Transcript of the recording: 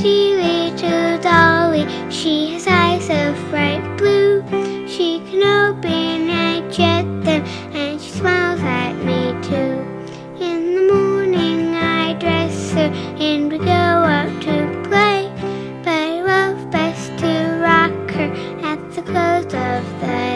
pretty little dolly. She has eyes of bright blue. She can open and shut them, and she smiles at me too. In the morning, I dress her, and we go out to play. But I love best to rock her at the close of the